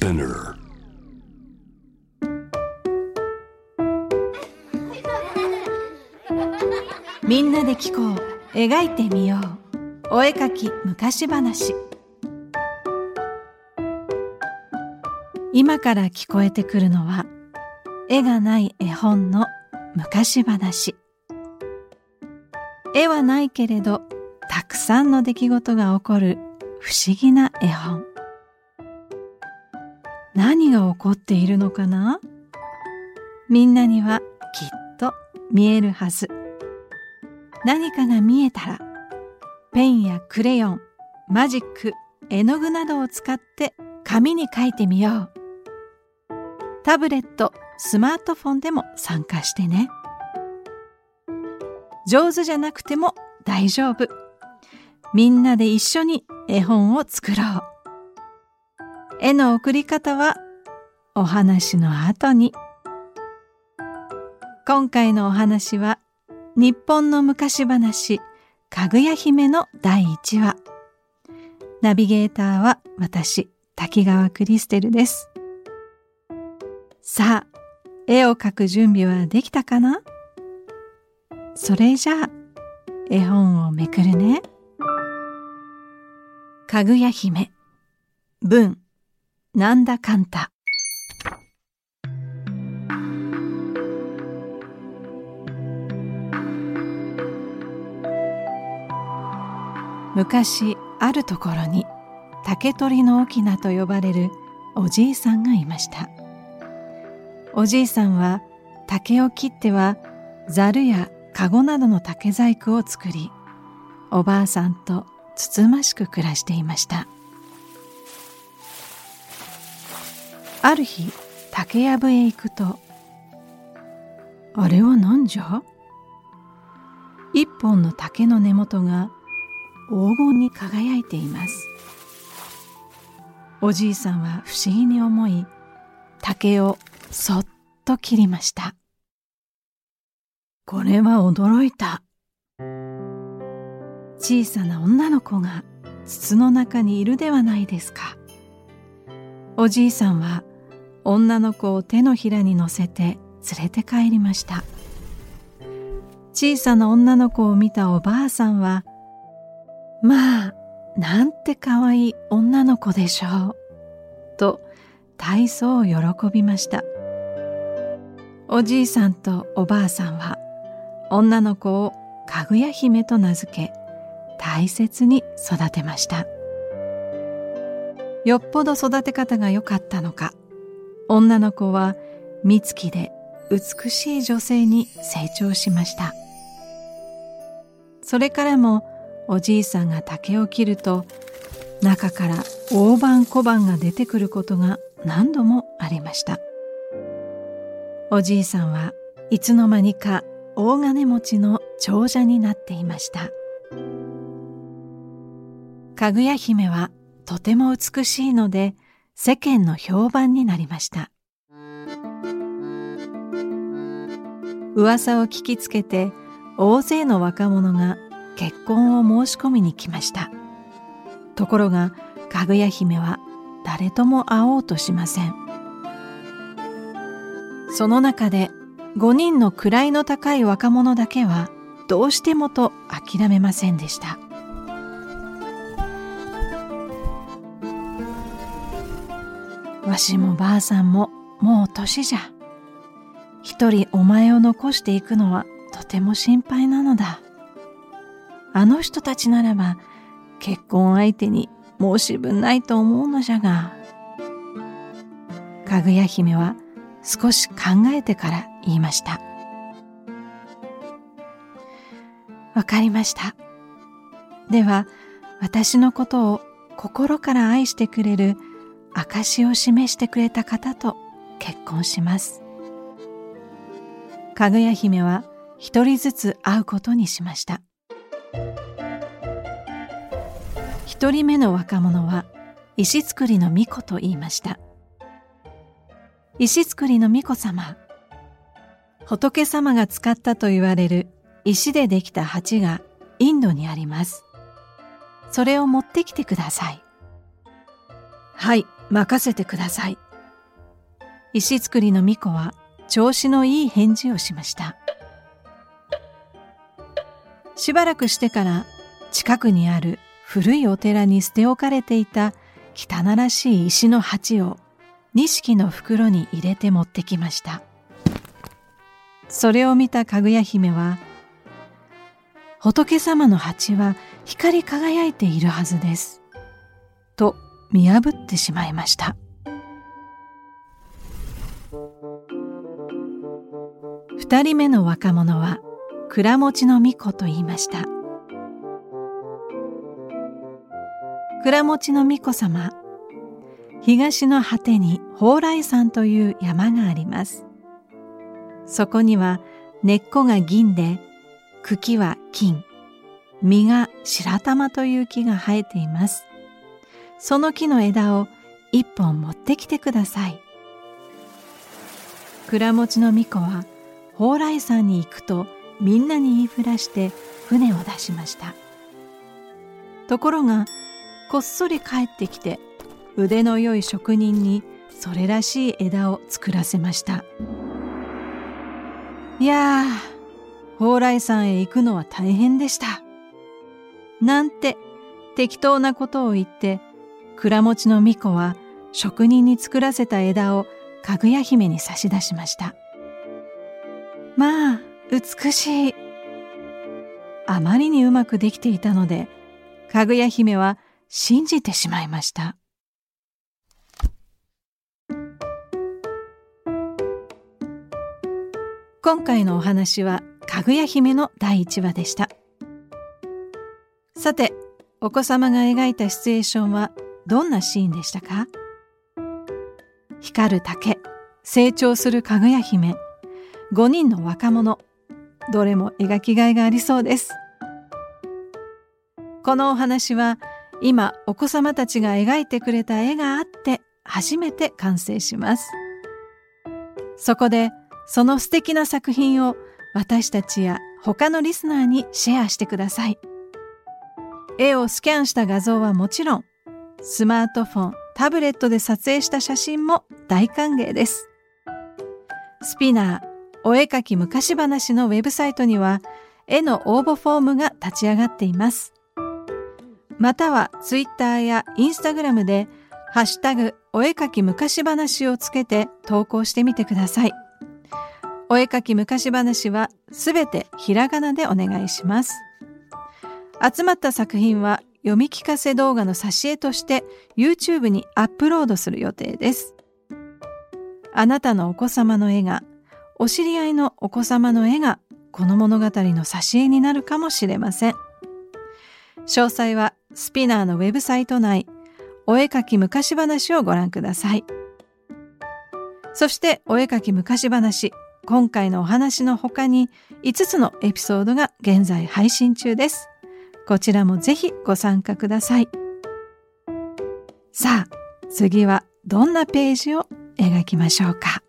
Spinner. みんなで聞こう。描いてみよう。お絵かき昔話。今から聞こえてくるのは絵がない絵本の昔話。絵はないけれどたくさんの出来事が起こる不思議な絵本。何が起こっているのかな？みんなにはきっと見えるはず。何かが見えたらペンやクレヨンマジック絵の具などを使って紙に書いてみよう。タブレットスマートフォンでも参加してね。上手じゃなくても大丈夫。みんなで一緒に絵本を作ろう。絵の送り方はお話の後に。今回のお話は日本の昔話かぐや姫の第1話。ナビゲーターは私滝川クリステルです。さあ絵を描く準備はできたかな？それじゃあ絵本をめくるね。かぐや姫文。なんだかんた。昔あるところに竹取の翁と呼ばれるおじいさんがいました。おじいさんは竹を切ってはざるや籠などの竹細工を作りおばあさんとつつましく暮らしていました。ある日竹やぶへ行くとあれは何じゃ？一本の竹の根元が黄金に輝いています。おじいさんは不思議に思い竹をそっと切りました。これは驚いた。小さな女の子が筒の中にいるではないですか。おじいさんは女の子を手のひらに乗せて連れて帰りました。小さな女の子を見たおばあさんはまあなんてかわいい女の子でしょうと大層喜びました。おじいさんとおばあさんは女の子をかぐや姫と名付け大切に育てましたよっぽど育て方が良かったのか女の子は美月で美しい女性に成長しました。それからもおじいさんが竹を切ると中から大判小判が出てくることが何度もありました。おじいさんはいつの間にか大金持ちの長者になっていました。かぐや姫はとても美しいので世間の評判になりました。噂を聞きつけて大勢の若者が結婚を申し込みに来ました。ところがかぐや姫は誰とも会おうとしません。その中で5人の位の高い若者だけはどうしてもと諦めませんでした。わしもばあさんももう年じゃ。一人お前を残していくのはとても心配なのだ。あの人たちならば結婚相手に申し分ないと思うのじゃが。かぐや姫は少し考えてから言いました。わかりました。では私のことを心から愛してくれる証を示してくれた方と結婚します。かぐや姫は一人ずつ会うことにしました。一人目の若者は石造りの巫女と言いました。石造りの巫女様仏様が使ったと言われる石でできた鉢がインドにあります。それを持ってきてください。はい任せてください。石造りの巫女は調子のいい返事をしました。しばらくしてから近くにある古いお寺に捨て置かれていた汚らしい石の鉢を錦の袋に入れて持ってきました。それを見たかぐや姫は、仏様の鉢は光り輝いているはずです。見破ってしまいました。二人目の若者は倉持の巫女と言いました。倉持の巫女様、東の果てに蓬莱山という山があります。そこには根っこが銀で、茎は金、実が白玉という木が生えています。その木の枝を一本持ってきてください。倉持の巫女は蓬莱山に行くとみんなに言いふらして船を出しました。ところがこっそり帰ってきて腕の良い職人にそれらしい枝を作らせました。いやー蓬莱山へ行くのは大変でした。なんて適当なことを言って蔵持の巫女は職人に作らせた枝をかぐや姫に差し出しました。まあ美しい。あまりにうまくできていたのでかぐや姫は信じてしまいました。今回のお話はかぐや姫の第1話でした。さてお子様が描いたシチュエーションはどんなシーンでしたか？光る竹成長するかぐや姫5人の若者どれも描きがいがありそうです。このお話は今お子様たちが描いてくれた絵があって初めて完成します。そこでその素敵な作品を私たちや他のリスナーにシェアしてください。絵をスキャンした画像はもちろんスマートフォンタブレットで撮影した写真も大歓迎ですスピナーお絵かき昔話のウェブサイトには絵の応募フォームが立ち上がっています。またはツイッターやインスタグラムでハッシュタグお絵かき昔話をつけて投稿してみてください。お絵かき昔話はすべてひらがなでお願いします。集まった作品は読み聞かせ動画の挿絵として YouTube にアップロードする予定です。あなたのお子様の絵がお知り合いのお子様の絵がこの物語の挿絵になるかもしれません。詳細はスピナーのウェブサイト内、お絵かき昔話をご覧ください。そしてお絵かき昔話、今回のお話の他に5つのエピソードが現在配信中です。こちらもぜひご参加ください。さあ、次はどんなページを描きましょうか。